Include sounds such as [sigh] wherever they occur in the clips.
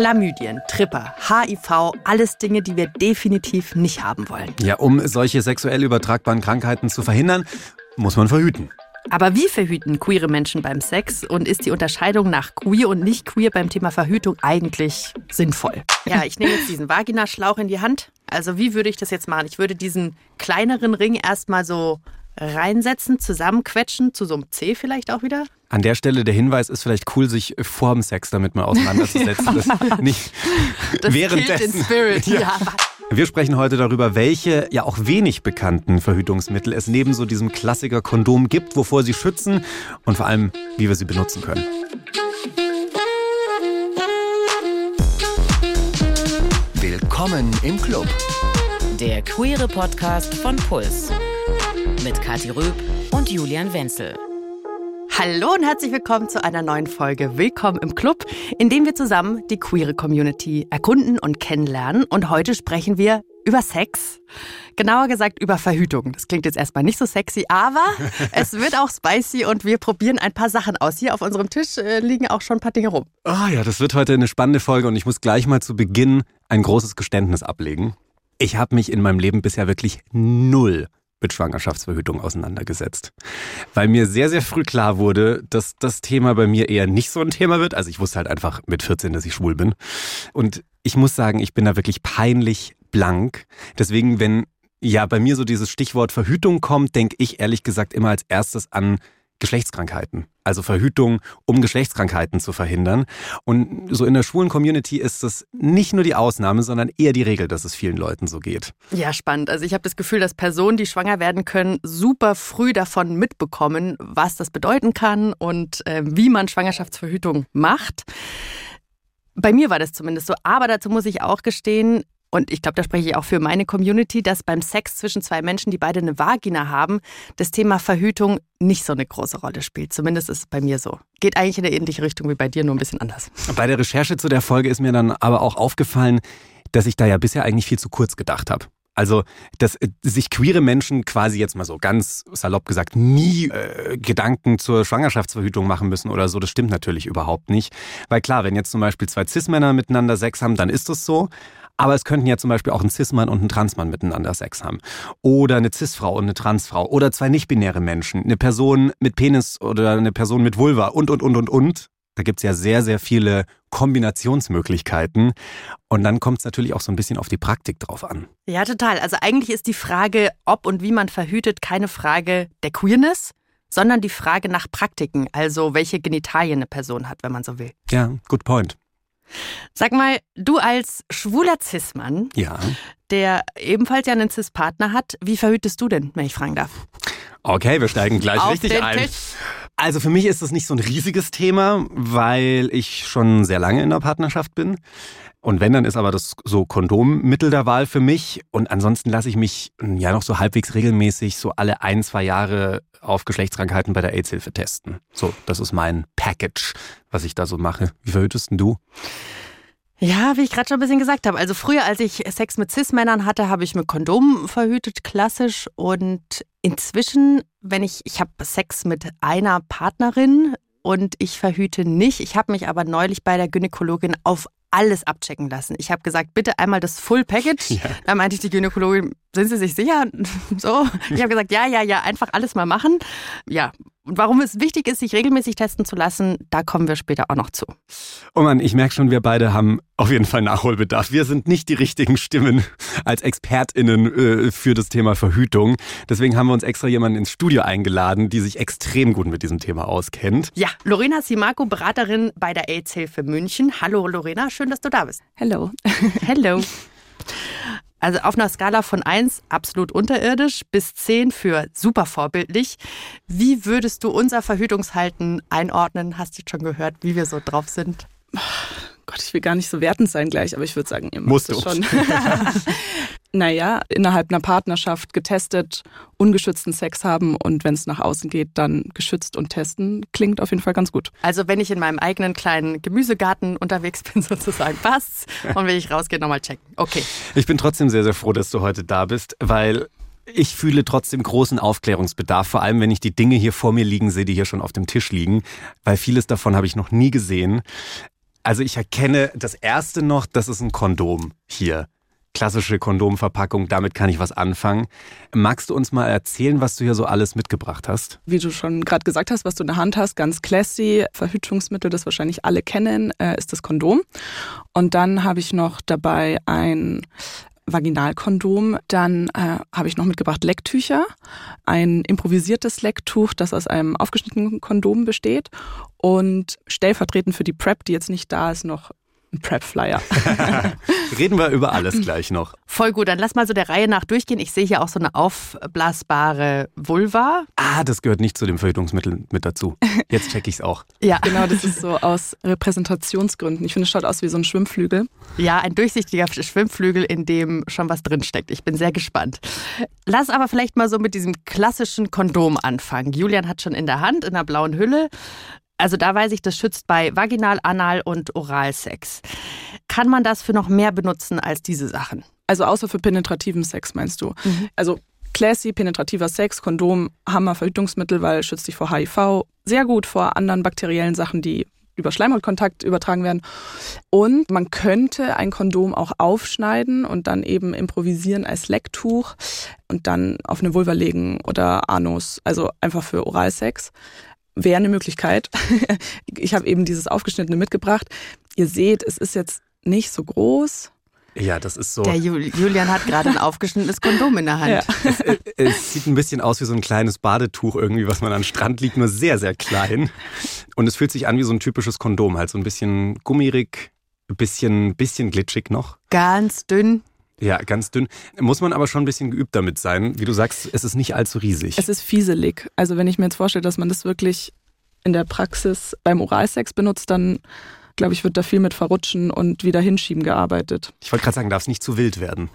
Chlamydien, Tripper, HIV, alles Dinge, die wir definitiv nicht haben wollen. Ja, um solche sexuell übertragbaren Krankheiten zu verhindern, muss man verhüten. Aber wie verhüten queere Menschen beim Sex und ist die Unterscheidung nach queer und nicht queer beim Thema Verhütung eigentlich sinnvoll? Ja, ich nehme jetzt diesen Vaginaschlauch in die Hand. Also wie würde ich das jetzt machen? Ich würde diesen kleineren Ring erstmal so reinsetzen, zusammenquetschen, zu so einem C vielleicht auch wieder. An der Stelle der Hinweis ist vielleicht cool, sich vor dem Sex damit mal auseinanderzusetzen. [laughs] das nicht das währenddessen. in Spirit, ja. ja. Wir sprechen heute darüber, welche ja auch wenig bekannten Verhütungsmittel es neben so diesem Klassiker Kondom gibt, wovor sie schützen und vor allem, wie wir sie benutzen können. Willkommen im Club. Der queere Podcast von Puls. Mit Kathi Röb und Julian Wenzel. Hallo und herzlich willkommen zu einer neuen Folge Willkommen im Club, in dem wir zusammen die queere Community erkunden und kennenlernen. Und heute sprechen wir über Sex. Genauer gesagt über Verhütung. Das klingt jetzt erstmal nicht so sexy, aber [laughs] es wird auch spicy und wir probieren ein paar Sachen aus. Hier auf unserem Tisch äh, liegen auch schon ein paar Dinge rum. Ah oh ja, das wird heute eine spannende Folge und ich muss gleich mal zu Beginn ein großes Geständnis ablegen. Ich habe mich in meinem Leben bisher wirklich null mit Schwangerschaftsverhütung auseinandergesetzt. Weil mir sehr, sehr früh klar wurde, dass das Thema bei mir eher nicht so ein Thema wird. Also ich wusste halt einfach mit 14, dass ich schwul bin. Und ich muss sagen, ich bin da wirklich peinlich blank. Deswegen, wenn ja bei mir so dieses Stichwort Verhütung kommt, denke ich ehrlich gesagt immer als erstes an Geschlechtskrankheiten. Also Verhütung, um Geschlechtskrankheiten zu verhindern. Und so in der schwulen Community ist das nicht nur die Ausnahme, sondern eher die Regel, dass es vielen Leuten so geht. Ja, spannend. Also ich habe das Gefühl, dass Personen, die schwanger werden können, super früh davon mitbekommen, was das bedeuten kann und äh, wie man Schwangerschaftsverhütung macht. Bei mir war das zumindest so. Aber dazu muss ich auch gestehen, und ich glaube, da spreche ich auch für meine Community, dass beim Sex zwischen zwei Menschen, die beide eine Vagina haben, das Thema Verhütung nicht so eine große Rolle spielt. Zumindest ist es bei mir so. Geht eigentlich in eine ähnliche Richtung wie bei dir, nur ein bisschen anders. Bei der Recherche zu der Folge ist mir dann aber auch aufgefallen, dass ich da ja bisher eigentlich viel zu kurz gedacht habe. Also, dass äh, sich queere Menschen quasi jetzt mal so ganz salopp gesagt nie äh, Gedanken zur Schwangerschaftsverhütung machen müssen oder so, das stimmt natürlich überhaupt nicht. Weil klar, wenn jetzt zum Beispiel zwei Cis-Männer miteinander Sex haben, dann ist das so. Aber es könnten ja zum Beispiel auch ein Cis-Mann und ein Transmann miteinander Sex haben. Oder eine Cis-Frau und eine Transfrau. Oder zwei nicht-binäre Menschen. Eine Person mit Penis oder eine Person mit Vulva und, und, und, und, und. Da gibt's ja sehr, sehr viele Kombinationsmöglichkeiten. Und dann kommt es natürlich auch so ein bisschen auf die Praktik drauf an. Ja, total. Also eigentlich ist die Frage, ob und wie man verhütet, keine Frage der Queerness, sondern die Frage nach Praktiken, also welche Genitalien eine Person hat, wenn man so will. Ja, good point. Sag mal, du als schwuler Cis-Mann, Ja. der ebenfalls ja einen Cis-Partner hat, wie verhütest du denn, wenn ich fragen darf? Okay, wir steigen gleich Auf richtig ein. Tisch. Also für mich ist das nicht so ein riesiges Thema, weil ich schon sehr lange in einer Partnerschaft bin. Und wenn, dann ist aber das so Kondommittel der Wahl für mich. Und ansonsten lasse ich mich ja noch so halbwegs regelmäßig so alle ein, zwei Jahre auf Geschlechtskrankheiten bei der AIDS-Hilfe testen. So, das ist mein Package, was ich da so mache. Wie verhütest denn du? Ja, wie ich gerade schon ein bisschen gesagt habe. Also früher, als ich Sex mit Cis-Männern hatte, habe ich mit Kondom verhütet, klassisch. Und inzwischen, wenn ich, ich habe Sex mit einer Partnerin und ich verhüte nicht. Ich habe mich aber neulich bei der Gynäkologin auf alles abchecken lassen. Ich habe gesagt, bitte einmal das Full Package. [laughs] Ja. Da meinte ich die Gynäkologin, sind Sie sich sicher? [laughs] So. Ich habe gesagt, ja, ja, ja, einfach alles mal machen. Ja. Und warum es wichtig ist, sich regelmäßig testen zu lassen, da kommen wir später auch noch zu. Oh Mann, ich merke schon, wir beide haben auf jeden Fall Nachholbedarf. Wir sind nicht die richtigen Stimmen als ExpertInnen äh, für das Thema Verhütung. Deswegen haben wir uns extra jemanden ins Studio eingeladen, die sich extrem gut mit diesem Thema auskennt. Ja, Lorena Simaco, Beraterin bei der AIDS-Hilfe München. Hallo Lorena, schön, dass du da bist. Hello. Hello. [laughs] Also auf einer Skala von 1 absolut unterirdisch bis 10 für super vorbildlich. Wie würdest du unser Verhütungshalten einordnen? Hast du schon gehört, wie wir so drauf sind? Gott, ich will gar nicht so wertend sein gleich, aber ich würde sagen, ihr Musst macht du. schon. [laughs] naja, innerhalb einer Partnerschaft getestet, ungeschützten Sex haben und wenn es nach außen geht, dann geschützt und testen, klingt auf jeden Fall ganz gut. Also wenn ich in meinem eigenen kleinen Gemüsegarten unterwegs bin, [laughs] sozusagen, passt's. Und wenn ich rausgehe, nochmal checken. Okay. Ich bin trotzdem sehr, sehr froh, dass du heute da bist, weil ich fühle trotzdem großen Aufklärungsbedarf, vor allem wenn ich die Dinge hier vor mir liegen sehe, die hier schon auf dem Tisch liegen, weil vieles davon habe ich noch nie gesehen. Also ich erkenne das erste noch, das ist ein Kondom hier. Klassische Kondomverpackung, damit kann ich was anfangen. Magst du uns mal erzählen, was du hier so alles mitgebracht hast? Wie du schon gerade gesagt hast, was du in der Hand hast, ganz classy, Verhütungsmittel, das wahrscheinlich alle kennen, äh, ist das Kondom. Und dann habe ich noch dabei ein Vaginalkondom. Dann äh, habe ich noch mitgebracht Lecktücher, ein improvisiertes Lecktuch, das aus einem aufgeschnittenen Kondom besteht und stellvertretend für die Prep, die jetzt nicht da ist, noch ein Prep-Flyer. [laughs] Reden wir über alles gleich noch. Voll gut, dann lass mal so der Reihe nach durchgehen. Ich sehe hier auch so eine aufblasbare Vulva. Ah, das gehört nicht zu dem Verhütungsmittel mit dazu. Jetzt check ich's auch. [laughs] Ja, Genau, das ist so aus Repräsentationsgründen. Ich finde, es schaut aus wie so ein Schwimmflügel. ja, ein durchsichtiger Schwimmflügel, in dem schon was drinsteckt. Ich bin sehr gespannt. Lass aber vielleicht mal so mit diesem klassischen Kondom anfangen. Julian hat schon in der Hand, in einer blauen Hülle. Also da weiß ich, das schützt bei Vaginal, Anal und Oralsex. Kann man das für noch mehr benutzen als diese Sachen? Also außer für penetrativen Sex, meinst du? Also classy, penetrativer Sex, Kondom, Hammer, Verhütungsmittel, weil schützt dich vor HIV, sehr gut vor anderen bakteriellen Sachen, die über Schleimhautkontakt übertragen werden. Und man könnte ein Kondom auch aufschneiden und dann eben improvisieren als Lecktuch und dann auf eine Vulva legen oder Anus, also einfach für Oralsex. Wäre eine Möglichkeit. [laughs] ich habe eben dieses Aufgeschnittene mitgebracht. Ihr seht, es ist jetzt nicht so groß. Ja, das ist so. Der Jul Julian hat gerade ein aufgeschnittenes Kondom in der Hand. Ja. Es sieht ein bisschen aus wie so ein kleines Badetuch irgendwie, was man an den Strand liegt, nur sehr, sehr klein. Und es fühlt sich an wie so ein typisches Kondom, halt so ein bisschen gummirig, ein bisschen, bisschen glitschig noch. Ganz dünn. Ja, ganz dünn. Muss man aber schon ein bisschen geübt damit sein. Wie du sagst, es ist nicht allzu riesig. Es ist fieselig. Also wenn ich mir jetzt vorstelle, dass man das wirklich in der Praxis beim Oralsex benutzt, dann glaube ich, wird da viel mit Verrutschen und wieder hinschieben gearbeitet. Ich wollte gerade sagen, darf es nicht zu wild werden.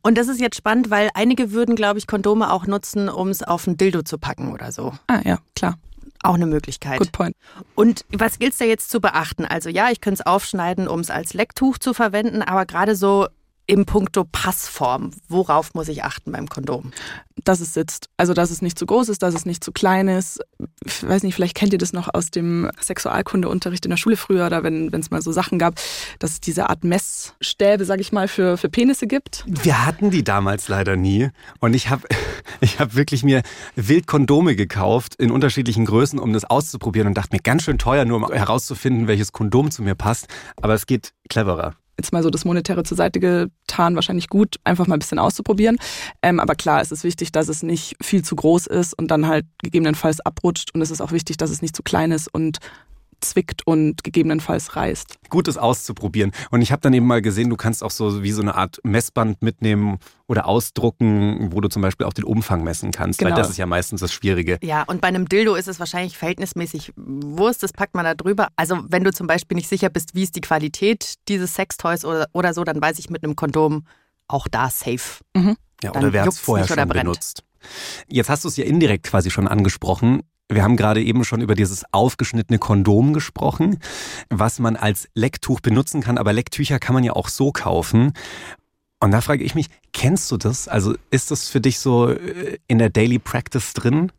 Und das ist jetzt spannend, weil einige würden, glaube ich, Kondome auch nutzen, um es auf ein Dildo zu packen oder so. Ah ja, klar. Auch eine Möglichkeit. Good point. Und was gilt es da jetzt zu beachten? Also ja, ich könnte es aufschneiden, um es als Lecktuch zu verwenden, aber gerade so im Puncto Passform, worauf muss ich achten beim Kondom? Dass es sitzt. Also dass es nicht zu groß ist, dass es nicht zu klein ist. Ich weiß nicht, vielleicht kennt ihr das noch aus dem Sexualkundeunterricht in der Schule früher oder wenn es mal so Sachen gab, dass es diese Art Messstäbe, sag ich mal, für, für Penisse gibt. Wir hatten die damals leider nie. Und ich habe [laughs] ich hab wirklich mir wild Kondome gekauft in unterschiedlichen Größen, um das auszuprobieren und dachte mir, ganz schön teuer, nur um herauszufinden, welches Kondom zu mir passt. Aber es geht cleverer. Jetzt mal so das Monetäre zur Seite getan, wahrscheinlich gut, einfach mal ein bisschen auszuprobieren. Ähm, aber klar, es ist wichtig, dass es nicht viel zu groß ist und dann halt gegebenenfalls abrutscht. Und es ist auch wichtig, dass es nicht zu klein ist und zwickt und gegebenenfalls reißt. Gut, es auszuprobieren. Und ich habe dann eben mal gesehen, du kannst auch so wie so eine Art Messband mitnehmen oder ausdrucken, wo du zum Beispiel auch den Umfang messen kannst. Weil Genau. das ist ja meistens das Schwierige. Ja, und bei einem Dildo ist es wahrscheinlich verhältnismäßig Wurst, das packt man da drüber. Also wenn du zum Beispiel nicht sicher bist, wie ist die Qualität dieses Sextoys oder, oder so, dann weiß ich mit einem Kondom auch da safe. Ja, Dann oder wer hat es vorher nicht oder schon brennt. benutzt? Jetzt hast du es ja indirekt quasi schon angesprochen. Wir haben gerade eben schon über dieses aufgeschnittene Kondom gesprochen, was man als Lecktuch benutzen kann. Aber Lecktücher kann man ja auch so kaufen. Und da frage ich mich, kennst du das? Also ist das für dich so äh, in der Daily Practice drin?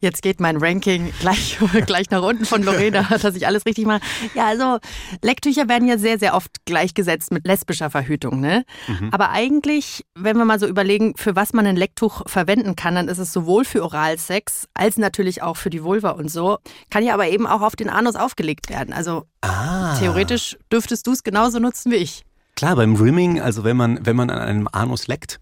Jetzt geht mein Ranking gleich, [laughs] gleich nach unten von Lorena, [laughs] dass ich alles richtig mache. Ja, also Lecktücher werden ja sehr, sehr oft gleichgesetzt mit lesbischer Verhütung. Ne? Aber eigentlich, wenn wir mal so überlegen, für was man ein Lecktuch verwenden kann, dann ist es sowohl für Oralsex als natürlich auch für die Vulva und so. Kann ja aber eben auch auf den Anus aufgelegt werden. Also Ah. theoretisch dürftest du es genauso nutzen wie ich. Klar, beim Rimming, also wenn man, wenn man an einem Anus leckt,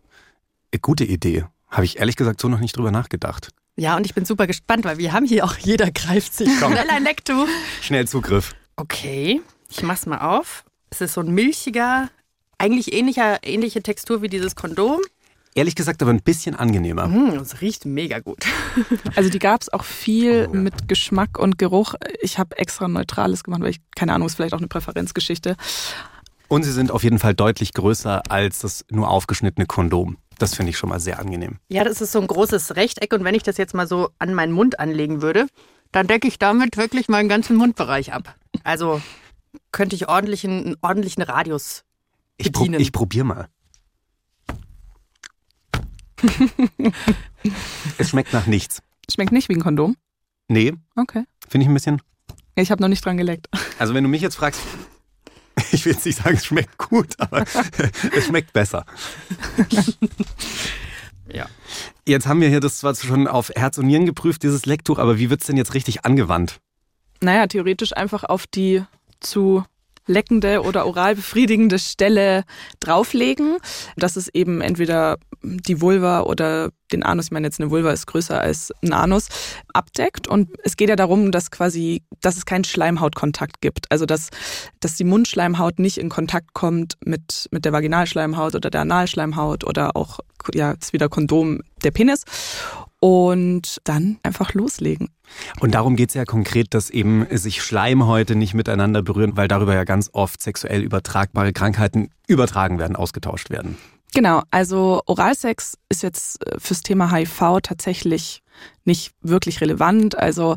äh, gute Idee. Habe ich ehrlich gesagt so noch nicht drüber nachgedacht. Ja, und ich bin super gespannt, weil wir haben hier auch, jeder greift sich Komm. schnell ein Lecktuch. Schnell Zugriff. Okay, ich mach's mal auf. Es ist so ein milchiger, eigentlich ähnlicher, ähnliche Textur wie dieses Kondom. Ehrlich gesagt aber ein bisschen angenehmer. Hm, es riecht mega gut. [laughs] Also die gab es auch viel Oh, ja. mit Geschmack und Geruch. Ich habe extra Neutrales gemacht, weil ich, keine Ahnung, ist vielleicht auch eine Präferenzgeschichte. Und sie sind auf jeden Fall deutlich größer als das nur aufgeschnittene Kondom. Das finde ich schon mal sehr angenehm. Ja, das ist so ein großes Rechteck und wenn ich das jetzt mal so an meinen Mund anlegen würde, dann decke ich damit wirklich meinen ganzen Mundbereich ab. Also könnte ich ordentlichen, einen ordentlichen Radius Ich, prob, bedienen. ich probier mal. es schmeckt nach nichts. Schmeckt nicht wie ein Kondom. Nee, Okay. finde ich ein bisschen. Ich habe noch nicht dran geleckt. Also wenn du mich jetzt fragst, [laughs] ich will jetzt nicht sagen, es schmeckt gut, aber [laughs] es schmeckt besser. [laughs] ja. Jetzt haben wir hier das zwar schon auf Herz und Nieren geprüft, dieses Lecktuch, aber wie wird es denn jetzt richtig angewandt? Naja, theoretisch einfach auf die zu leckende oder oral befriedigende Stelle drauflegen. Das ist eben entweder die Vulva oder den Anus, ich meine jetzt eine Vulva ist größer als ein Anus, abdeckt. Und es geht ja darum, dass quasi, dass es keinen Schleimhautkontakt gibt. Also dass, dass die Mundschleimhaut nicht in Kontakt kommt mit, mit der Vaginalschleimhaut oder der Analschleimhaut oder auch, ja, ist wieder Kondom der Penis. Und dann einfach loslegen. Und darum geht es ja konkret, dass eben sich Schleimhäute nicht miteinander berühren, weil darüber ja ganz oft sexuell übertragbare Krankheiten übertragen werden, ausgetauscht werden. Genau, also Oralsex ist jetzt äh, fürs Thema HIV tatsächlich nicht wirklich relevant. Also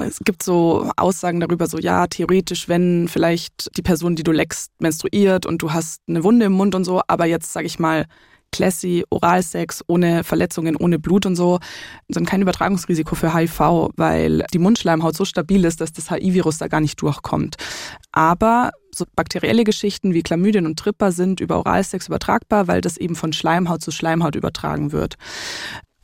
es gibt so Aussagen darüber, so ja, theoretisch, wenn vielleicht die Person, die du leckst, menstruiert und du hast eine Wunde im Mund und so, aber jetzt sage ich mal, Classy, Oralsex ohne Verletzungen, ohne Blut und so, sind kein Übertragungsrisiko für HIV, weil die Mundschleimhaut so stabil ist, dass das HIV-Virus da gar nicht durchkommt. Aber so bakterielle Geschichten wie Chlamydien und Tripper sind über Oralsex übertragbar, weil das eben von Schleimhaut zu Schleimhaut übertragen wird.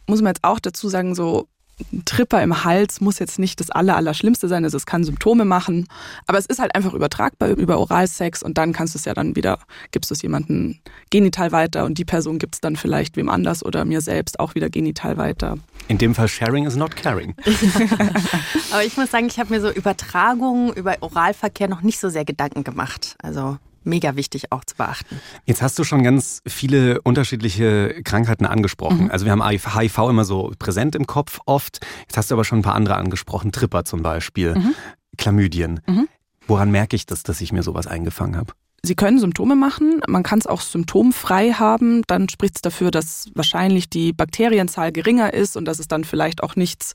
Muss man jetzt auch dazu sagen, so ein Tripper im Hals muss jetzt nicht das aller, Allerschlimmste sein. Also es kann Symptome machen, aber es ist halt einfach übertragbar über Oralsex und dann kannst du es ja dann wieder, gibst du es jemandem genital weiter und die Person gibt es dann vielleicht wem anders oder mir selbst auch wieder genital weiter. In dem Fall Sharing is not caring. [laughs] aber ich muss sagen, ich habe mir so Übertragungen über Oralverkehr noch nicht so sehr Gedanken gemacht. Also mega wichtig auch zu beachten. Jetzt hast du schon ganz viele unterschiedliche Krankheiten angesprochen. Mhm. Also wir haben HIV immer so präsent im Kopf oft. Jetzt hast du aber schon ein paar andere angesprochen. Tripper zum Beispiel, mhm. Chlamydien. Mhm. Woran merke ich das, dass ich mir sowas eingefangen habe? Sie können Symptome machen, man kann es auch symptomfrei haben, dann spricht es dafür, dass wahrscheinlich die Bakterienzahl geringer ist und dass es dann vielleicht auch nichts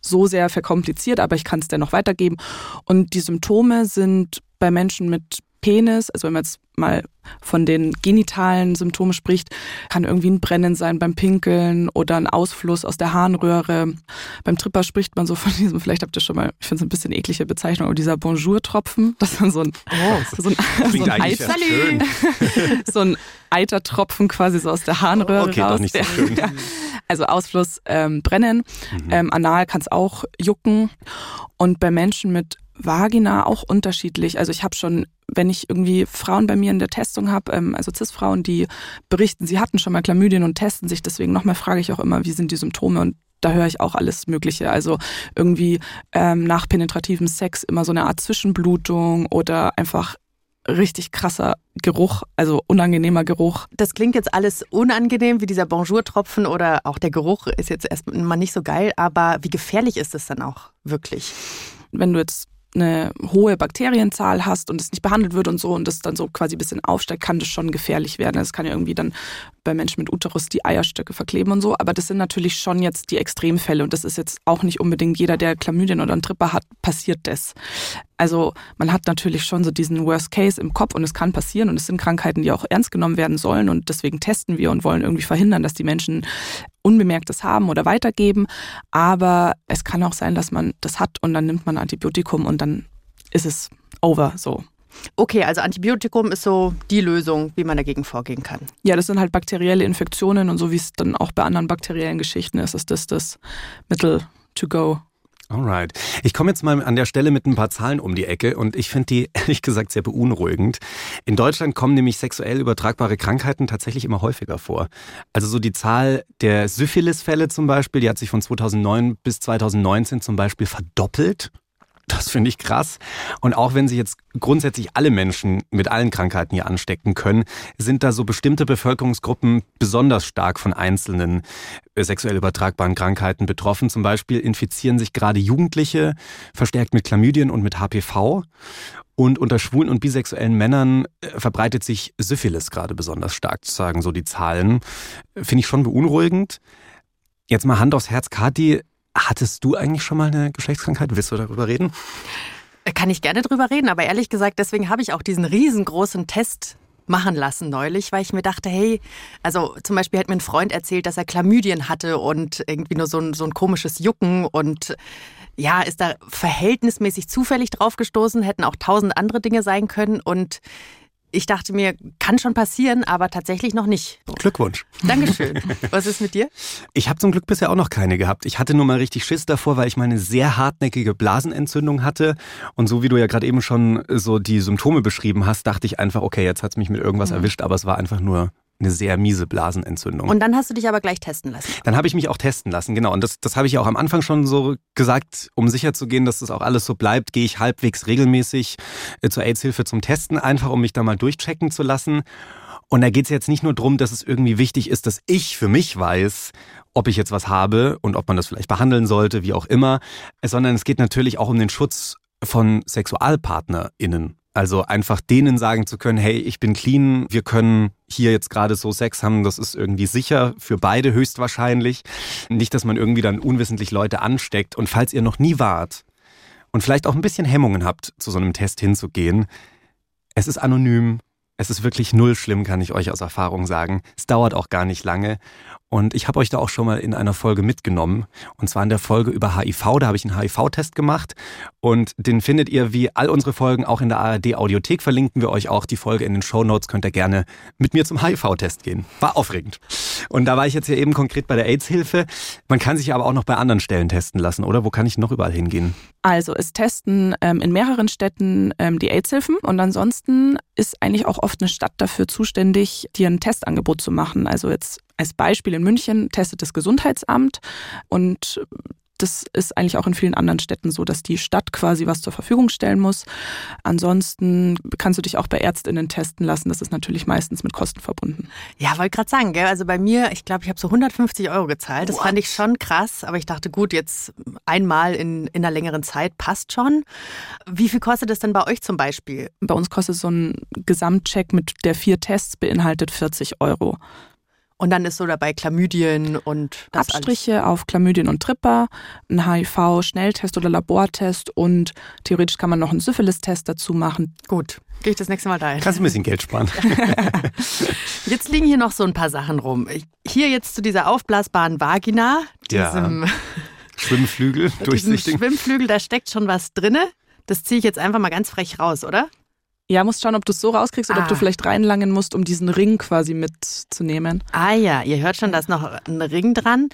so sehr verkompliziert, aber ich kann es dennoch weitergeben. Und die Symptome sind bei Menschen mit Penis, also wenn man jetzt mal von den genitalen Symptomen spricht, kann irgendwie ein Brennen sein beim Pinkeln oder ein Ausfluss aus der Harnröhre. Beim Tripper spricht man so von diesem, vielleicht habt ihr schon mal, ich finde es ein bisschen eklige Bezeichnung, aber dieser Bonjour-Tropfen, das ist dann so ein, oh, so ein, [laughs] so ein, Eiter, so ein Eitertropfen quasi so aus der Harnröhre okay, raus. Doch nicht so schön. [laughs] Also Ausfluss, ähm, Brennen, mhm. ähm, anal kann es auch jucken und bei Menschen mit Vagina auch unterschiedlich. Also ich habe schon, wenn ich irgendwie Frauen bei mir in der Testung habe, ähm, also CIS-Frauen, die berichten, sie hatten schon mal Chlamydien und testen sich, deswegen nochmal frage ich auch immer, wie sind die Symptome und da höre ich auch alles Mögliche. Also irgendwie ähm, nach penetrativem Sex immer so eine Art Zwischenblutung oder einfach richtig krasser Geruch, also unangenehmer Geruch. Das klingt jetzt alles unangenehm, wie dieser Bonjour-Tropfen oder auch der Geruch ist jetzt erstmal nicht so geil, aber wie gefährlich ist es dann auch wirklich? Wenn du jetzt eine hohe Bakterienzahl hast und es nicht behandelt wird und so und das dann so quasi ein bisschen aufsteigt, kann das schon gefährlich werden. Das kann ja irgendwie dann bei Menschen mit Uterus die Eierstöcke verkleben und so. Aber das sind natürlich schon jetzt die Extremfälle und das ist jetzt auch nicht unbedingt jeder, der Chlamydien oder einen Tripper hat, passiert das. Also man hat natürlich schon so diesen Worst Case im Kopf und es kann passieren und es sind Krankheiten, die auch ernst genommen werden sollen und deswegen testen wir und wollen irgendwie verhindern, dass die Menschen Unbemerktes haben oder weitergeben. Aber es kann auch sein, dass man das hat und dann nimmt man Antibiotikum und dann ist es over so. Okay, also Antibiotikum ist so die Lösung, wie man dagegen vorgehen kann. Ja, das sind halt bakterielle Infektionen und so wie es dann auch bei anderen bakteriellen Geschichten ist, ist das das Mittel to go. Alright. Ich komme jetzt mal an der Stelle mit ein paar Zahlen um die Ecke und ich finde die [laughs] ehrlich gesagt sehr beunruhigend. In Deutschland kommen nämlich sexuell übertragbare Krankheiten tatsächlich immer häufiger vor. Also so die Zahl der Syphilis-Fälle zum Beispiel, die hat sich von 2009 bis 2019 zum Beispiel verdoppelt. Das finde ich krass. Und auch wenn sich jetzt grundsätzlich alle Menschen mit allen Krankheiten hier anstecken können, sind da so bestimmte Bevölkerungsgruppen besonders stark von einzelnen äh, sexuell übertragbaren Krankheiten betroffen. Zum Beispiel infizieren sich gerade Jugendliche verstärkt mit Chlamydien und mit HPV. Und unter schwulen und bisexuellen Männern äh, verbreitet sich Syphilis gerade besonders stark, sagen so die Zahlen. Finde ich schon beunruhigend. Jetzt mal Hand aufs Herz, Kathi. Hattest du eigentlich schon mal eine Geschlechtskrankheit? Willst du darüber reden? Kann ich gerne drüber reden, aber ehrlich gesagt, deswegen habe ich auch diesen riesengroßen Test machen lassen neulich, weil ich mir dachte, hey, also zum Beispiel hat mir ein Freund erzählt, dass er Chlamydien hatte und irgendwie nur so ein, so ein komisches Jucken und ja, ist da verhältnismäßig zufällig draufgestoßen, hätten auch tausend andere Dinge sein können und ich dachte mir, kann schon passieren, aber tatsächlich noch nicht. Glückwunsch. Dankeschön. [laughs] Was ist mit dir? Ich habe zum Glück bisher auch noch keine gehabt. Ich hatte nur mal richtig Schiss davor, weil ich meine sehr hartnäckige Blasenentzündung hatte. Und so wie du ja gerade eben schon so die Symptome beschrieben hast, dachte ich einfach, okay, jetzt hat's mich mit irgendwas mhm. erwischt, aber es war einfach nur eine sehr miese Blasenentzündung. Und dann hast du dich aber gleich testen lassen. Dann habe ich mich auch testen lassen, genau. Und das, das habe ich ja auch am Anfang schon so gesagt, um sicher zu gehen, dass das auch alles so bleibt, gehe ich halbwegs regelmäßig äh, zur AIDS-Hilfe zum Testen, einfach um mich da mal durchchecken zu lassen. Und da geht es jetzt nicht nur darum, dass es irgendwie wichtig ist, dass ich für mich weiß, ob ich jetzt was habe und ob man das vielleicht behandeln sollte, wie auch immer, sondern es geht natürlich auch um den Schutz von SexualpartnerInnen. Also einfach denen sagen zu können, hey, ich bin clean, wir können hier jetzt gerade so Sex haben, das ist irgendwie sicher für beide höchstwahrscheinlich. Nicht, dass man irgendwie dann unwissentlich Leute ansteckt. Und falls ihr noch nie wart und vielleicht auch ein bisschen Hemmungen habt, zu so einem Test hinzugehen, es ist anonym, es ist wirklich null schlimm, kann ich euch aus Erfahrung sagen. Es dauert auch gar nicht lange. Und ich habe euch da auch schon mal in einer Folge mitgenommen. Und zwar in der Folge über HIV. Da habe ich einen HIV-Test gemacht. Und den findet ihr wie all unsere Folgen auch in der ARD-Audiothek. Verlinken wir euch auch die Folge in den Show Notes. Könnt ihr gerne mit mir zum HIV-Test gehen. War aufregend. Und da war ich jetzt ja eben konkret bei der AIDS-Hilfe. Man kann sich aber auch noch bei anderen Stellen testen lassen, oder? Wo kann ich noch überall hingehen? Also es testen ähm, in mehreren Städten ähm, die AIDS-Hilfen. Und ansonsten ist eigentlich auch oft eine Stadt dafür zuständig, dir ein Testangebot zu machen. Also jetzt als Beispiel in München testet das Gesundheitsamt und das ist eigentlich auch in vielen anderen Städten so, dass die Stadt quasi was zur Verfügung stellen muss. Ansonsten kannst du dich auch bei Ärztinnen testen lassen. Das ist natürlich meistens mit Kosten verbunden. Ja, wollte gerade sagen, gell? also bei mir, ich glaube, ich habe so 150 Euro gezahlt. Das What? fand ich schon krass, aber ich dachte, gut, jetzt einmal in, in einer längeren Zeit passt schon. Wie viel kostet das denn bei euch zum Beispiel? Bei uns kostet so ein Gesamtcheck mit der vier Tests beinhaltet 40 Euro. Und dann ist so dabei Chlamydien und das Abstriche alles. auf Chlamydien und Tripper, ein HIV-Schnelltest oder Labortest und theoretisch kann man noch einen Syphilis-Test dazu machen. Gut, gehe ich das nächste Mal dahin. Kannst du ein bisschen Geld sparen. [laughs] jetzt liegen hier noch so ein paar Sachen rum. Hier jetzt zu dieser aufblasbaren Vagina, diesem ja. [laughs] Schwimmflügel, [laughs] durchsichtig. Schwimmflügel, da steckt schon was drinne. Das ziehe ich jetzt einfach mal ganz frech raus, oder? Ja, musst schauen, ob du es so rauskriegst ah. oder ob du ah. vielleicht reinlangen musst, um diesen Ring quasi mitzunehmen. Ah ja, ihr hört schon, da ist noch ein Ring dran.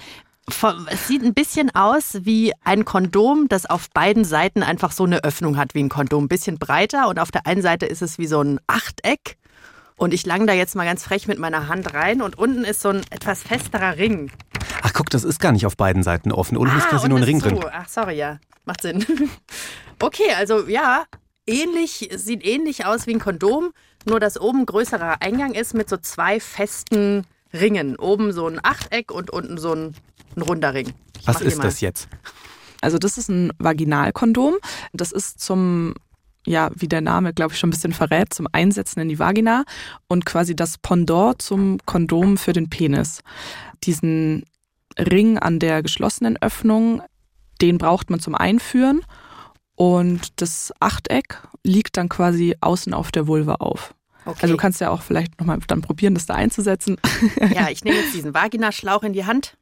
Es sieht ein bisschen aus wie ein Kondom, das auf beiden Seiten einfach so eine Öffnung hat wie ein Kondom. Ein bisschen breiter und auf der einen Seite ist es wie so ein Achteck. Und ich lang da jetzt mal ganz frech mit meiner Hand rein und unten ist so ein etwas festerer Ring. Ach guck, das ist gar nicht auf beiden Seiten offen. Unten ah, ist quasi nur ein Ring zu. drin. Ach sorry, ja. Macht Sinn. [laughs] Okay, also ja, ähnlich, sieht ähnlich aus wie ein Kondom, nur dass oben größerer Eingang ist mit so zwei festen Ringen. Oben so ein Achteck und unten so ein, ein runder Ring. Ich Was ist das jetzt? Also das ist ein Vaginalkondom. Das ist zum ja, wie der Name, glaube ich, schon ein bisschen verrät, zum Einsetzen in die Vagina und quasi das Pendant zum Kondom für den Penis. Diesen Ring an der geschlossenen Öffnung, den braucht man zum Einführen und das Achteck liegt dann quasi außen auf der Vulva auf. Okay. Also du kannst ja auch vielleicht nochmal dann probieren, das da einzusetzen. [laughs] Ja, ich nehme jetzt diesen Vaginaschlauch in die Hand.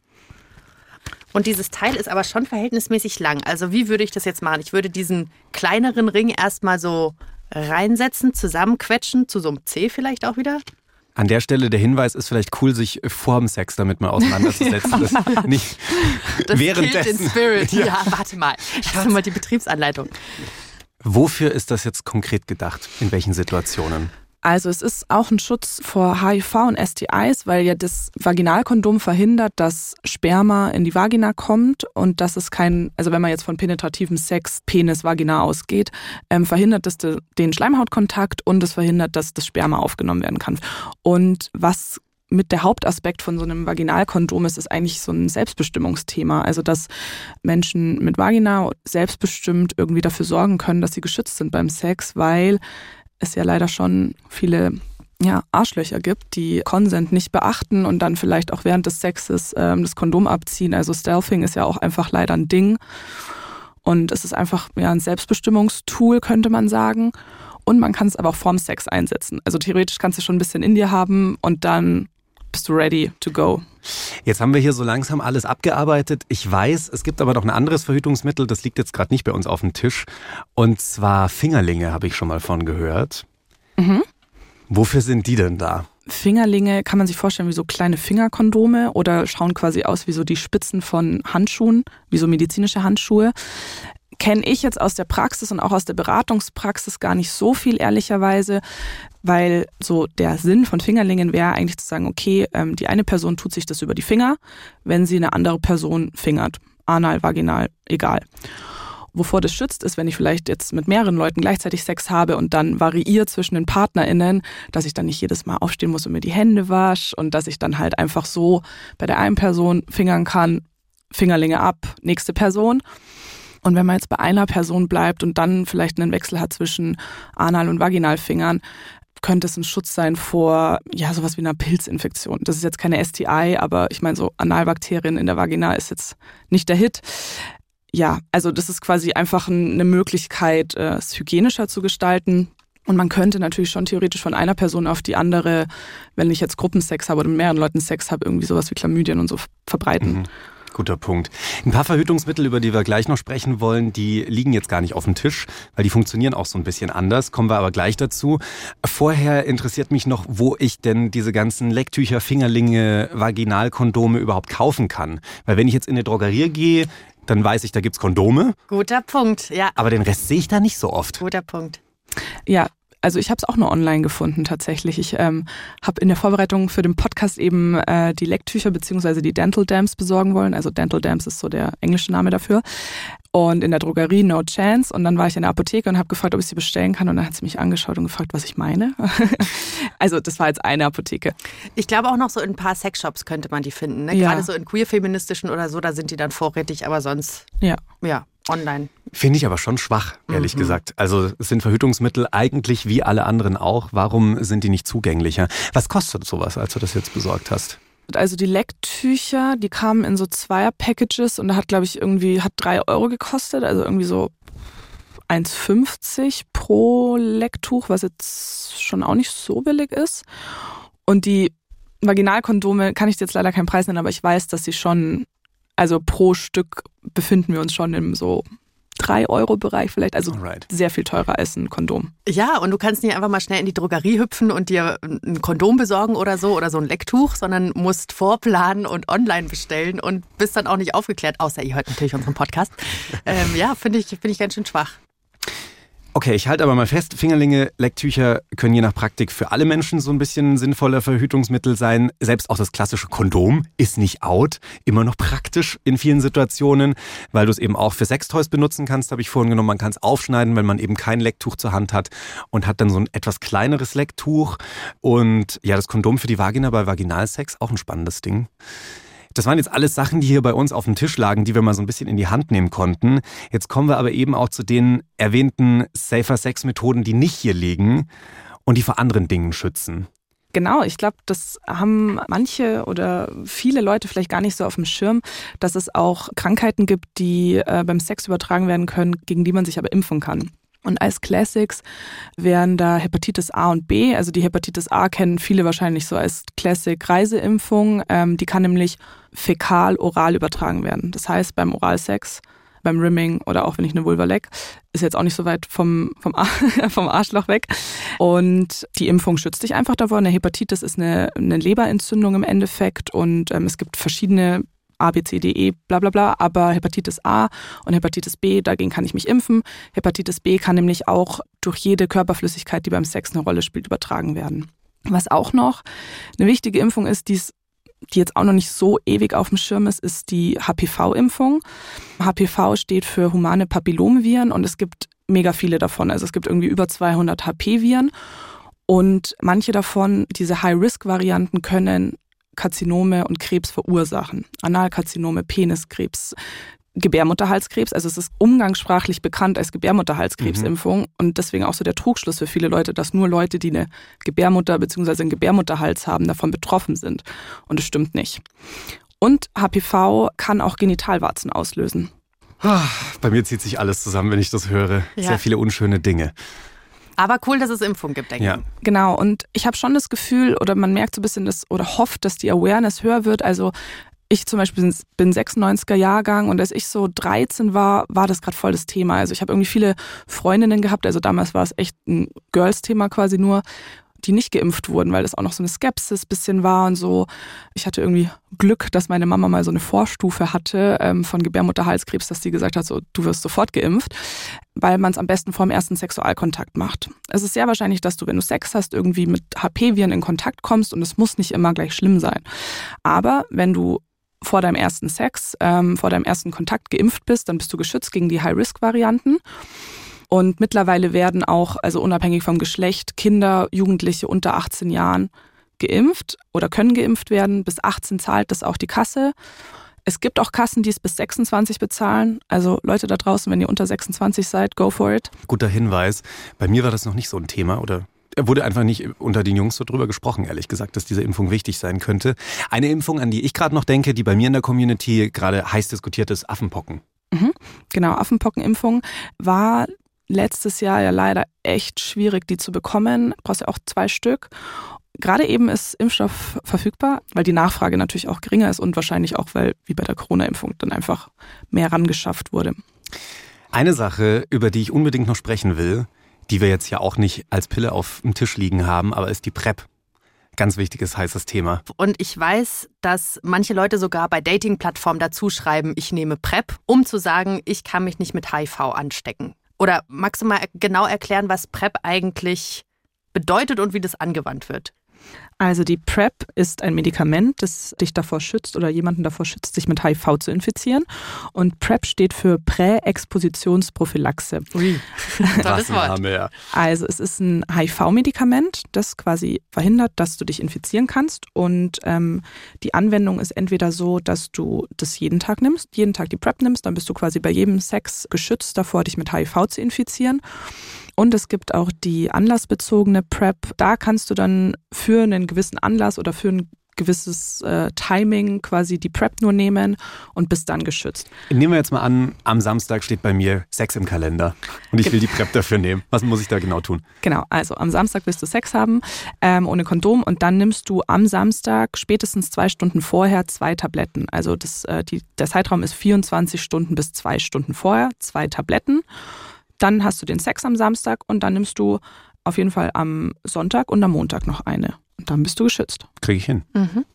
Und dieses Teil ist aber schon verhältnismäßig lang. Also wie würde ich das jetzt machen? Ich würde diesen kleineren Ring erstmal so reinsetzen, zusammenquetschen, zu so einem C vielleicht auch wieder. An der Stelle der Hinweis ist vielleicht cool, sich vor dem Sex damit mal auseinanderzusetzen. [laughs] das nicht das währenddessen. in Spirit. [laughs] Ja. ja, warte mal. Hast du mal die Betriebsanleitung? Wofür ist das jetzt konkret gedacht? In welchen Situationen? Also es ist auch ein Schutz vor HIV und STIs, weil ja das Vaginalkondom verhindert, dass Sperma in die Vagina kommt und dass es kein, also wenn man jetzt von penetrativem Sex Penis-Vagina ausgeht, ähm, verhindert das den Schleimhautkontakt und es verhindert, dass das Sperma aufgenommen werden kann. Und was mit der Hauptaspekt von so einem Vaginalkondom ist, ist eigentlich so ein Selbstbestimmungsthema. Also, dass Menschen mit Vagina selbstbestimmt irgendwie dafür sorgen können, dass sie geschützt sind beim Sex, weil es ja leider schon viele ja, Arschlöcher gibt, die Consent nicht beachten und dann vielleicht auch während des Sexes ähm, das Kondom abziehen. Also Stealthing ist ja auch einfach leider ein Ding. Und es ist einfach ja, ein Selbstbestimmungstool, könnte man sagen. Und man kann es aber auch vorm Sex einsetzen. Also theoretisch kannst du schon ein bisschen in dir haben und dann bist du ready to go. Jetzt haben wir hier so langsam alles abgearbeitet. Ich weiß, es gibt aber noch ein anderes Verhütungsmittel, das liegt jetzt gerade nicht bei uns auf dem Tisch. Und zwar Fingerlinge, habe ich schon mal von gehört. Mhm. Wofür sind die denn da? Fingerlinge kann man sich vorstellen wie so kleine Fingerkondome oder schauen quasi aus wie so die Spitzen von Handschuhen, wie so medizinische Handschuhe. Kenne ich jetzt aus der Praxis und auch aus der Beratungspraxis gar nicht so viel, ehrlicherweise, weil so der Sinn von Fingerlingen wäre eigentlich zu sagen, okay, ähm, die eine Person tut sich das über die Finger, wenn sie eine andere Person fingert. Anal, vaginal, egal. Wovor das schützt, ist, wenn ich vielleicht jetzt mit mehreren Leuten gleichzeitig Sex habe und dann variiert zwischen den PartnerInnen, dass ich dann nicht jedes Mal aufstehen muss und mir die Hände wasche und dass ich dann halt einfach so bei der einen Person fingern kann, Fingerlinge ab, nächste Person. Und wenn man jetzt bei einer Person bleibt und dann vielleicht einen Wechsel hat zwischen Anal- und Vaginalfingern, könnte es ein Schutz sein vor, ja, sowas wie einer Pilzinfektion. Das ist jetzt keine STI, aber ich meine, so Analbakterien in der Vagina ist jetzt nicht der Hit ja, also das ist quasi einfach eine Möglichkeit, äh, es hygienischer zu gestalten. Und man könnte natürlich schon theoretisch von einer Person auf die andere, wenn ich jetzt Gruppensex habe oder mit mehreren Leuten Sex habe, irgendwie sowas wie Chlamydien und so verbreiten. Mhm. Guter Punkt. Ein paar Verhütungsmittel, über die wir gleich noch sprechen wollen, die liegen jetzt gar nicht auf dem Tisch, weil die funktionieren auch so ein bisschen anders. Kommen wir aber gleich dazu. Vorher interessiert mich noch, wo ich denn diese ganzen Lecktücher, Fingerlinge, Vaginalkondome überhaupt kaufen kann. Weil wenn ich jetzt in eine Drogerie gehe, dann weiß ich, da gibt's Kondome. Guter Punkt, ja. Aber den Rest sehe ich da nicht so oft. Guter Punkt. Ja, also ich habe es auch nur online gefunden tatsächlich. Ich ähm, habe in der Vorbereitung für den Podcast eben äh, die Lecktücher beziehungsweise die Dental Dams besorgen wollen. Also Dental Dams ist so der englische Name dafür. Und in der Drogerie No Chance. Und dann war ich in der Apotheke und habe gefragt, ob ich sie bestellen kann. Und dann hat sie mich angeschaut und gefragt, was ich meine. [laughs] also das war jetzt eine Apotheke. Ich glaube auch noch so in ein paar Sexshops könnte man die finden. Ne? Ja. Gerade so in queer-feministischen oder so, da sind die dann vorrätig. Aber sonst, ja, ja online. Finde ich aber schon schwach, ehrlich mhm. gesagt. Also es sind Verhütungsmittel eigentlich wie alle anderen auch. Warum sind die nicht zugänglicher? Was kostet sowas, als du das jetzt besorgt hast? Also die Lecktücher, die kamen in so Zweier-Packages und da hat, glaube ich, irgendwie, hat drei Euro gekostet, also irgendwie so 1,50 pro Lecktuch, was jetzt schon auch nicht so billig ist. Und die Vaginalkondome kann ich jetzt leider keinen Preis nennen, aber ich weiß, dass sie schon, also pro Stück befinden wir uns schon im so 3-Euro-Bereich vielleicht, also Alright. sehr viel teurer als ein Kondom. Ja, und du kannst nicht einfach mal schnell in die Drogerie hüpfen und dir ein Kondom besorgen oder so oder so ein Lecktuch, sondern musst vorplanen und online bestellen und bist dann auch nicht aufgeklärt, außer ihr hört natürlich unseren Podcast. [laughs] ähm, ja, finde ich, find ich ganz schön schwach. Okay, ich halte aber mal fest, Fingerlinge, Lecktücher können je nach Praktik für alle Menschen so ein bisschen sinnvoller Verhütungsmittel sein. Selbst auch das klassische Kondom ist nicht out, immer noch praktisch in vielen Situationen, weil du es eben auch für Sextoys benutzen kannst, habe ich vorhin genommen. Man kann es aufschneiden, wenn man eben kein Lecktuch zur Hand hat und hat dann so ein etwas kleineres Lecktuch. Und ja, das Kondom für die Vagina bei Vaginalsex, auch ein spannendes Ding. Das waren jetzt alles Sachen, die hier bei uns auf dem Tisch lagen, die wir mal so ein bisschen in die Hand nehmen konnten. Jetzt kommen wir aber eben auch zu den erwähnten Safer Sex Methoden, die nicht hier liegen und die vor anderen Dingen schützen. Genau, ich glaube, das haben manche oder viele Leute vielleicht gar nicht so auf dem Schirm, dass es auch Krankheiten gibt, die äh, beim Sex übertragen werden können, gegen die man sich aber impfen kann. Und als Classics wären da Hepatitis A und B. Also die Hepatitis A kennen viele wahrscheinlich so als Classic Reiseimpfung. Ähm, die kann nämlich fäkal-oral übertragen werden. Das heißt, beim Oralsex, beim Rimming oder auch wenn ich eine Vulva leck, ist jetzt auch nicht so weit vom, vom, [laughs] vom Arschloch weg. Und die Impfung schützt dich einfach davor. Eine Hepatitis ist eine, eine Leberentzündung im Endeffekt und ähm, es gibt verschiedene A, B, C, D, E, bla bla bla, aber Hepatitis A und Hepatitis B, dagegen kann ich mich impfen. Hepatitis B kann nämlich auch durch jede Körperflüssigkeit, die beim Sex eine Rolle spielt, übertragen werden. Was auch noch eine wichtige Impfung ist, die die jetzt auch noch nicht so ewig auf dem Schirm ist, ist die HPV-Impfung. HPV steht für humane Papillomeviren und es gibt mega viele davon. Also es gibt irgendwie über 200 HP-Viren und manche davon, diese High-Risk-Varianten, können Karzinome und Krebs verursachen. Analkarzinome, Peniskrebs, Gebärmutterhalskrebs. Also es ist umgangssprachlich bekannt als Gebärmutterhalskrebsimpfung mhm. und deswegen auch so der Trugschluss für viele Leute, dass nur Leute, die eine Gebärmutter bzw. einen Gebärmutterhals haben, davon betroffen sind. Und es stimmt nicht. Und HPV kann auch Genitalwarzen auslösen. Ah, bei mir zieht sich alles zusammen, wenn ich das höre. Ja. Sehr viele unschöne Dinge. Aber cool, dass es Impfung gibt, denke ich. Ja. Genau, und ich habe schon das Gefühl, oder man merkt so ein bisschen das, oder hofft, dass die Awareness höher wird. Also ich zum Beispiel bin 96er Jahrgang und als ich so 13 war, war das gerade voll das Thema. Also ich habe irgendwie viele Freundinnen gehabt, also damals war es echt ein Girls-Thema quasi nur, die nicht geimpft wurden, weil das auch noch so eine Skepsis bisschen war und so. Ich hatte irgendwie Glück, dass meine Mama mal so eine Vorstufe hatte ähm, von Gebärmutterhalskrebs, dass sie gesagt hat, so du wirst sofort geimpft, weil man es am besten vor dem ersten Sexualkontakt macht. Es ist sehr wahrscheinlich, dass du, wenn du Sex hast, irgendwie mit HP-Viren in Kontakt kommst und es muss nicht immer gleich schlimm sein. Aber wenn du vor deinem ersten Sex, ähm, vor deinem ersten Kontakt geimpft bist, dann bist du geschützt gegen die High-Risk-Varianten. Und mittlerweile werden auch, also unabhängig vom Geschlecht, Kinder, Jugendliche unter 18 Jahren geimpft oder können geimpft werden. Bis 18 zahlt das auch die Kasse. Es gibt auch Kassen, die es bis 26 bezahlen. Also Leute da draußen, wenn ihr unter 26 seid, go for it. Guter Hinweis. Bei mir war das noch nicht so ein Thema oder wurde einfach nicht unter den Jungs so drüber gesprochen, ehrlich gesagt, dass diese Impfung wichtig sein könnte. Eine Impfung, an die ich gerade noch denke, die bei mir in der Community gerade heiß diskutiert ist, Affenpocken. Mhm. Genau, Affenpockenimpfung war letztes Jahr ja leider echt schwierig, die zu bekommen. Du brauchst ja auch zwei Stück. Gerade eben ist Impfstoff verfügbar, weil die Nachfrage natürlich auch geringer ist und wahrscheinlich auch, weil wie bei der Corona-Impfung dann einfach mehr rangeschafft wurde. Eine Sache, über die ich unbedingt noch sprechen will, die wir jetzt ja auch nicht als Pille auf dem Tisch liegen haben, aber ist die PrEP. Ganz wichtiges, heißes Thema. Und ich weiß, dass manche Leute sogar bei Dating-Plattformen dazu schreiben, ich nehme PrEP, um zu sagen, ich kann mich nicht mit HIV anstecken. Oder magst du mal genau erklären, was PrEP eigentlich bedeutet und wie das angewandt wird? Also die PrEP ist ein Medikament, das dich davor schützt oder jemanden davor schützt, sich mit HIV zu infizieren. Und PrEP steht für Präexpositionsprophylaxe. Ui, [laughs] tolles Wort. Ja. Also es ist ein HIV-Medikament, das quasi verhindert, dass du dich infizieren kannst. Und ähm, die Anwendung ist entweder so, dass du das jeden Tag nimmst, jeden Tag die PrEP nimmst, dann bist du quasi bei jedem Sex geschützt davor, dich mit HIV zu infizieren. Und es gibt auch die anlassbezogene PrEP. Da kannst du dann für einen gewissen Anlass oder für ein gewisses äh, Timing quasi die PrEP nur nehmen und bist dann geschützt. Nehmen wir jetzt mal an, am Samstag steht bei mir Sex im Kalender und ich will die PrEP dafür nehmen. Was muss ich da genau tun? Genau, also am Samstag willst du Sex haben ähm, ohne Kondom und dann nimmst du am Samstag spätestens zwei Stunden vorher zwei Tabletten. Also das, äh, die, der Zeitraum ist 24 Stunden bis zwei Stunden vorher, zwei Tabletten. Dann hast du den Sex am Samstag und dann nimmst du auf jeden Fall am Sonntag und am Montag noch eine. Und dann bist du geschützt. Kriege ich hin. Mhm.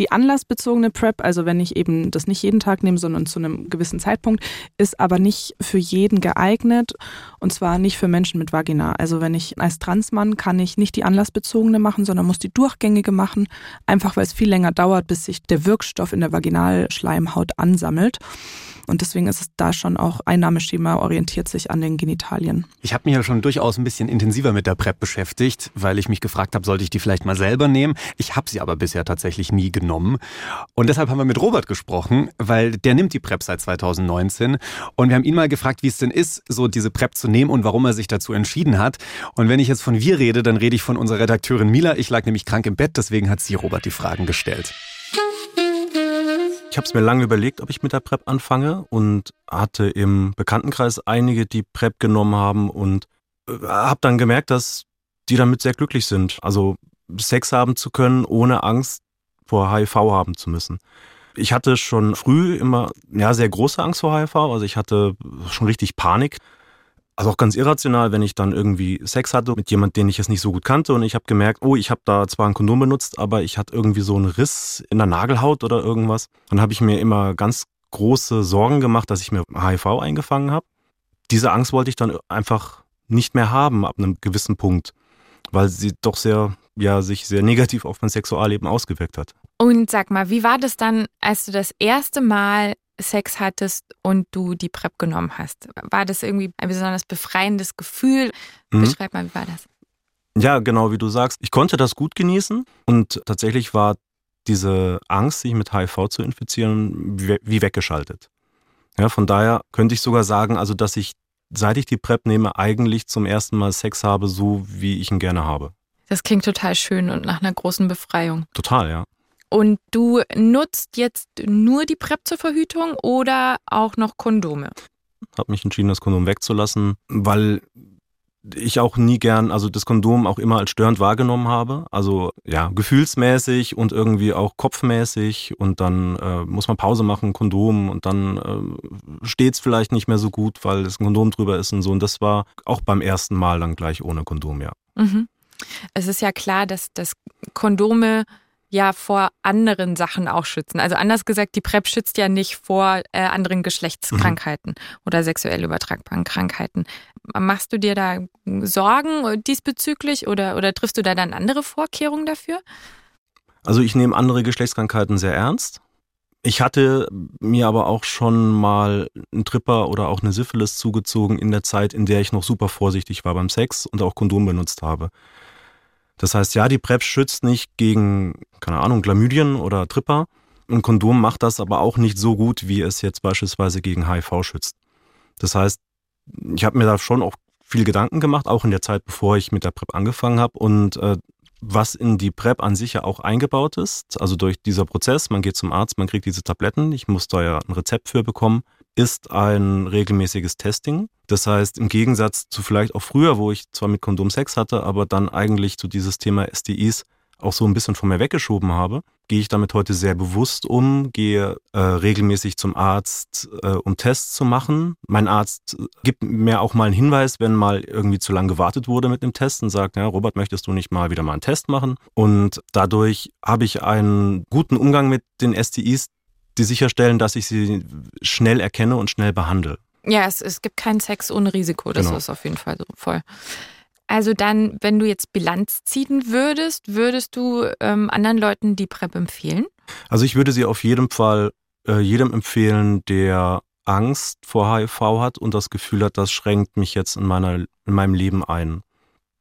Die anlassbezogene PrEP, also wenn ich eben das nicht jeden Tag nehme, sondern zu einem gewissen Zeitpunkt, ist aber nicht für jeden geeignet und zwar nicht für Menschen mit Vagina. Also wenn ich als Transmann kann ich nicht die anlassbezogene machen, sondern muss die durchgängige machen, einfach weil es viel länger dauert, bis sich der Wirkstoff in der Vaginalschleimhaut ansammelt. Und deswegen ist es da schon auch Einnahmeschema orientiert sich an den Genitalien. Ich habe mich ja schon durchaus ein bisschen intensiver mit der PrEP beschäftigt, weil ich mich gefragt habe, sollte ich die vielleicht mal selber nehmen. Ich habe sie aber bisher tatsächlich nie genommen. Und deshalb haben wir mit Robert gesprochen, weil der nimmt die PrEP seit 2019. Und wir haben ihn mal gefragt, wie es denn ist, so diese PrEP zu nehmen und warum er sich dazu entschieden hat. Und wenn ich jetzt von wir rede, dann rede ich von unserer Redakteurin Mila. Ich lag nämlich krank im Bett, deswegen hat sie Robert die Fragen gestellt. Ich habe es mir lange überlegt, ob ich mit der PrEP anfange und hatte im Bekanntenkreis einige, die PrEP genommen haben und äh, habe dann gemerkt, dass die damit sehr glücklich sind. Also Sex haben zu können, ohne Angst vor HIV haben zu müssen. Ich hatte schon früh immer ja sehr große Angst vor HIV, also ich hatte schon richtig Panik also auch ganz irrational, wenn ich dann irgendwie Sex hatte mit jemand, den ich jetzt nicht so gut kannte und ich habe gemerkt, oh, ich habe da zwar ein Kondom benutzt, aber ich hatte irgendwie so einen Riss in der Nagelhaut oder irgendwas. Dann habe ich mir immer ganz große Sorgen gemacht, dass ich mir HIV eingefangen habe. Diese Angst wollte ich dann einfach nicht mehr haben ab einem gewissen Punkt, weil sie doch sehr, ja, sich sehr negativ auf mein Sexualleben ausgewirkt hat. Und sag mal, wie war das dann, als du das erste Mal Sex hattest und du die PrEP genommen hast. War das irgendwie ein besonders befreiendes Gefühl? Mhm. Beschreib mal, wie war das? Ja, genau wie du sagst. Ich konnte das gut genießen und tatsächlich war diese Angst, sich mit HIV zu infizieren, wie weggeschaltet. Ja, von daher könnte ich sogar sagen, also dass ich, seit ich die PrEP nehme, eigentlich zum ersten Mal Sex habe, so wie ich ihn gerne habe. Das klingt total schön und nach einer großen Befreiung. Total, ja. Und du nutzt jetzt nur die PrEP zur Verhütung oder auch noch Kondome? Habe mich entschieden, das Kondom wegzulassen, weil ich auch nie gern, also das Kondom auch immer als störend wahrgenommen habe. Also ja, gefühlsmäßig und irgendwie auch kopfmäßig und dann äh, muss man Pause machen, Kondom und dann äh, steht es vielleicht nicht mehr so gut, weil das Kondom drüber ist und so. Und das war auch beim ersten Mal dann gleich ohne Kondom, ja. Mhm. Es ist ja klar, dass, dass Kondome ja vor anderen Sachen auch schützen. Also anders gesagt, die PrEP schützt ja nicht vor äh, anderen Geschlechtskrankheiten mhm. oder sexuell übertragbaren Krankheiten. Machst du dir da Sorgen diesbezüglich oder, oder triffst du da dann andere Vorkehrungen dafür? Also ich nehme andere Geschlechtskrankheiten sehr ernst. Ich hatte mir aber auch schon mal einen Tripper oder auch eine Syphilis zugezogen in der Zeit, in der ich noch super vorsichtig war beim Sex und auch Kondom benutzt habe. Das heißt, ja, die PrEP schützt nicht gegen, keine Ahnung, Chlamydien oder Tripper. Ein Kondom macht das aber auch nicht so gut, wie es jetzt beispielsweise gegen HIV schützt. Das heißt, ich habe mir da schon auch viel Gedanken gemacht, auch in der Zeit, bevor ich mit der PrEP angefangen habe. Und äh, was in die PrEP an sich ja auch eingebaut ist, also durch dieser Prozess, man geht zum Arzt, man kriegt diese Tabletten, ich muss da ja ein Rezept für bekommen, ist ein regelmäßiges Testing. Das heißt, im Gegensatz zu vielleicht auch früher, wo ich zwar mit Kondom Sex hatte, aber dann eigentlich zu dieses Thema STIs auch so ein bisschen von mir weggeschoben habe, gehe ich damit heute sehr bewusst um, gehe äh, regelmäßig zum Arzt, äh, um Tests zu machen. Mein Arzt gibt mir auch mal einen Hinweis, wenn mal irgendwie zu lange gewartet wurde mit dem Test und sagt, ja, Robert, möchtest du nicht mal wieder mal einen Test machen? Und dadurch habe ich einen guten Umgang mit den STIs, die sicherstellen, dass ich sie schnell erkenne und schnell behandle. Ja, es, es gibt keinen Sex ohne Risiko, das genau. ist auf jeden Fall so voll. Also dann, wenn du jetzt Bilanz ziehen würdest, würdest du ähm, anderen Leuten die PrEP empfehlen? Also ich würde sie auf jeden Fall äh, jedem empfehlen, der Angst vor HIV hat und das Gefühl hat, das schränkt mich jetzt in, meiner, in meinem Leben ein.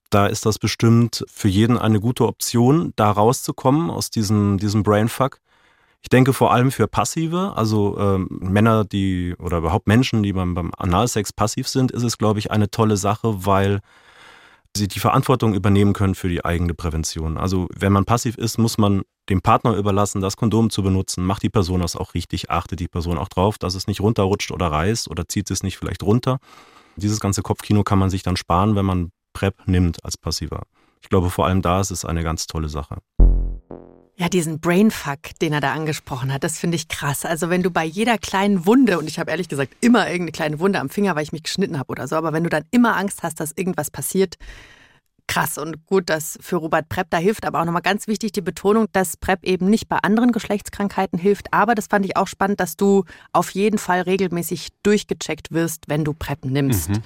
Da ist das bestimmt für jeden eine gute Option, da rauszukommen aus diesem, diesem Brainfuck. Ich denke vor allem für Passive, also ähm, Männer, die oder überhaupt Menschen, die beim, beim Analsex passiv sind, ist es, glaube ich, eine tolle Sache, weil sie die Verantwortung übernehmen können für die eigene Prävention. Also wenn man passiv ist, muss man dem Partner überlassen, das Kondom zu benutzen. Macht die Person das auch richtig? Achtet die Person auch drauf, dass es nicht runterrutscht oder reißt oder zieht es nicht vielleicht runter? Dieses ganze Kopfkino kann man sich dann sparen, wenn man PrEP nimmt als Passiver. Ich glaube, vor allem da ist es eine ganz tolle Sache. Ja, diesen Brainfuck, den er da angesprochen hat, das finde ich krass. Also wenn du bei jeder kleinen Wunde, und ich habe ehrlich gesagt immer irgendeine kleine Wunde am Finger, weil ich mich geschnitten habe oder so, aber wenn du dann immer Angst hast, dass irgendwas passiert, krass und gut, dass für Robert PrEP da hilft. Aber auch nochmal ganz wichtig die Betonung, dass PrEP eben nicht bei anderen Geschlechtskrankheiten hilft. Aber das fand ich auch spannend, dass du auf jeden Fall regelmäßig durchgecheckt wirst, wenn du PrEP nimmst. Mhm.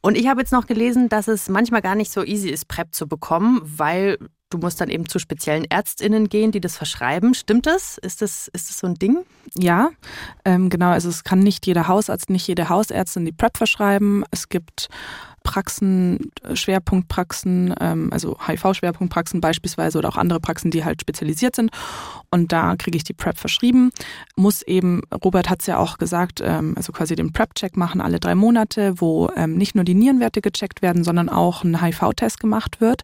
Und ich habe jetzt noch gelesen, dass es manchmal gar nicht so easy ist, PrEP zu bekommen, weil Du musst dann eben zu speziellen ÄrztInnen gehen, die das verschreiben. Stimmt das? Ist das, ist das so ein Ding? Ja, ähm, genau. Also es kann nicht jeder Hausarzt, nicht jede Hausärztin die PrEP verschreiben. Es gibt Praxen, Schwerpunktpraxen, ähm, also HIV-Schwerpunktpraxen beispielsweise oder auch andere Praxen, die halt spezialisiert sind. Und da kriege ich die PrEP verschrieben. Muss eben, Robert hat es ja auch gesagt, ähm, also quasi den PrEP-Check machen alle drei Monate, wo ähm, nicht nur die Nierenwerte gecheckt werden, sondern auch ein HIV-Test gemacht wird.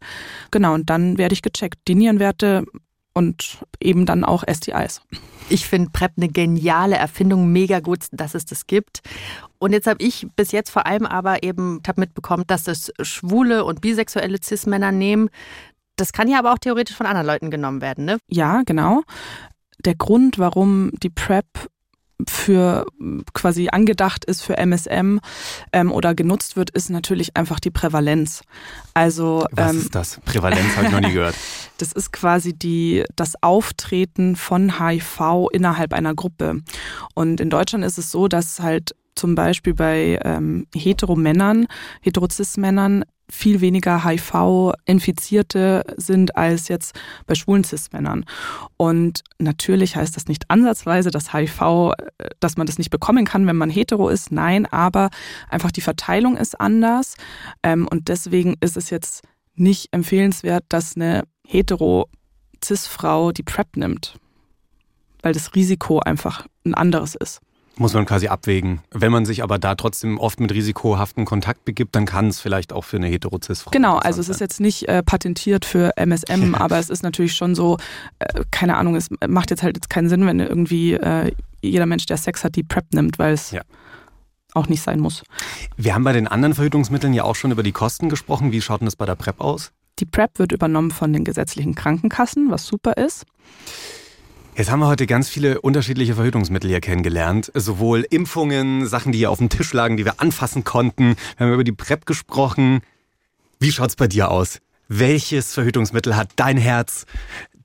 Genau, und dann werde ich gecheckt. Die Nierenwerte und eben dann auch STIs. Ich finde PrEP eine geniale Erfindung, mega gut, dass es das gibt. Und jetzt habe ich bis jetzt vor allem aber eben hab mitbekommen, dass das schwule und bisexuelle Cis-Männer nehmen. Das kann ja aber auch theoretisch von anderen Leuten genommen werden, ne? Ja, genau. Der Grund, warum die PrEP für quasi angedacht ist für MSM ähm, oder genutzt wird, ist natürlich einfach die Prävalenz. Also was ähm, ist das? Prävalenz habe ich noch nie gehört. [laughs] Das ist quasi die das Auftreten von HIV innerhalb einer Gruppe. Und in Deutschland ist es so, dass halt zum Beispiel bei ähm, Heteromännern, Heterozis-Männern viel weniger HIV-Infizierte sind als jetzt bei schwulen Cis-Männern. Und natürlich heißt das nicht ansatzweise, dass HIV, äh, dass man das nicht bekommen kann, wenn man hetero ist. Nein, aber einfach die Verteilung ist anders. Ähm, und deswegen ist es jetzt nicht empfehlenswert, dass eine hetero-Cis-Frau die PrEP nimmt, weil das Risiko einfach ein anderes ist. Muss man quasi abwägen. Wenn man sich aber da trotzdem oft mit risikohaften Kontakt begibt, dann kann es vielleicht auch für eine Heterozis-Frau Genau, also es ist jetzt nicht äh, patentiert für MSM, [laughs] aber es ist natürlich schon so, äh, keine Ahnung, es macht jetzt halt jetzt keinen Sinn, wenn irgendwie äh, jeder Mensch, der Sex hat, die PrEP nimmt, weil es ja. auch nicht sein muss. Wir haben bei den anderen Verhütungsmitteln ja auch schon über die Kosten gesprochen. Wie schaut denn das bei der PrEP aus? Die PrEP wird übernommen von den gesetzlichen Krankenkassen, was super ist. Jetzt haben wir heute ganz viele unterschiedliche Verhütungsmittel hier kennengelernt. Sowohl Impfungen, Sachen, die hier auf dem Tisch lagen, die wir anfassen konnten. Wir haben über die PrEP gesprochen. Wie schaut's bei dir aus? Welches Verhütungsmittel hat dein Herz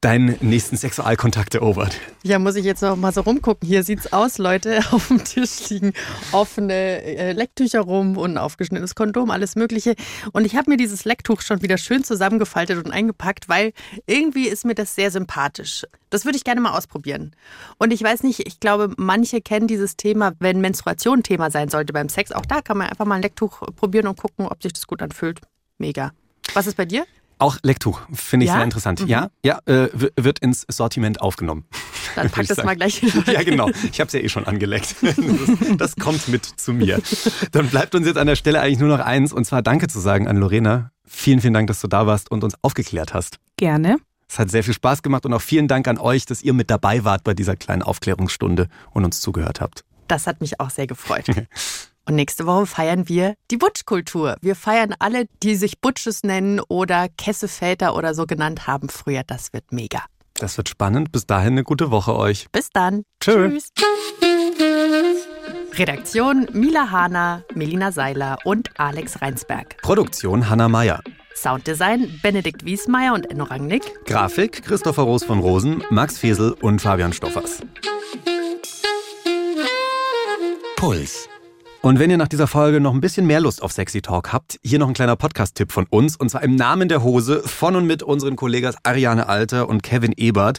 deinen nächsten Sexualkontakt erobert? Ja, muss ich jetzt noch mal so rumgucken. Hier sieht's aus, Leute. [laughs] Auf dem Tisch liegen offene äh, Lecktücher rum und aufgeschnittenes Kondom, alles Mögliche. Und ich habe mir dieses Lecktuch schon wieder schön zusammengefaltet und eingepackt, weil irgendwie ist mir das sehr sympathisch. Das würde ich gerne mal ausprobieren. Und ich weiß nicht, ich glaube, manche kennen dieses Thema, wenn Menstruation Thema sein sollte beim Sex. Auch da kann man einfach mal ein Lecktuch probieren und gucken, ob sich das gut anfühlt. Mega. Was ist bei dir? Auch Lecktuch, finde ich Ja? sehr interessant. Mhm. Ja, ja, äh, wird ins Sortiment aufgenommen. Dann pack das mal gleich. Ja, genau. Ich habe es ja eh schon angeleckt. [laughs] Das, das kommt mit zu mir. Dann bleibt uns jetzt an der Stelle eigentlich nur noch eins, und zwar Danke zu sagen an Lorena. Vielen, vielen Dank, dass du da warst und uns aufgeklärt hast. Gerne. Es hat sehr viel Spaß gemacht und auch vielen Dank an euch, dass ihr mit dabei wart bei dieser kleinen Aufklärungsstunde und uns zugehört habt. Das hat mich auch sehr gefreut. [laughs] Und nächste Woche feiern wir die Butchkultur. Wir feiern alle, die sich Butches nennen oder Kesseväter oder so genannt haben früher. Das wird mega. Das wird spannend. Bis dahin eine gute Woche euch. Bis dann. Tschö. Tschüss. Redaktion Mila Hahner, Melina Seiler und Alex Reinsberg. Produktion Hanna Meyer. Sounddesign Benedikt Wiesmeier und Enno Rangnick. Grafik Christopher Roos von Rosen, Max Fesel und Fabian Stoffers. Puls. Und wenn ihr nach dieser Folge noch ein bisschen mehr Lust auf Sexy Talk habt, hier noch ein kleiner Podcast-Tipp von uns. Und zwar im Namen der Hose von und mit unseren Kollegas Ariane Alter und Kevin Ebert.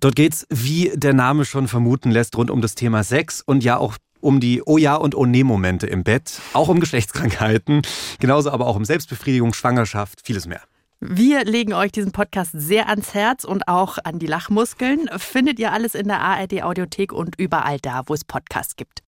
Dort geht's, wie der Name schon vermuten lässt, rund um das Thema Sex und ja auch um die Oh ja und Oh nee Momente im Bett, auch um Geschlechtskrankheiten, genauso aber auch um Selbstbefriedigung, Schwangerschaft, vieles mehr. Wir legen euch diesen Podcast sehr ans Herz und auch an die Lachmuskeln. Findet ihr alles in der ARD Audiothek und überall da, wo es Podcasts gibt.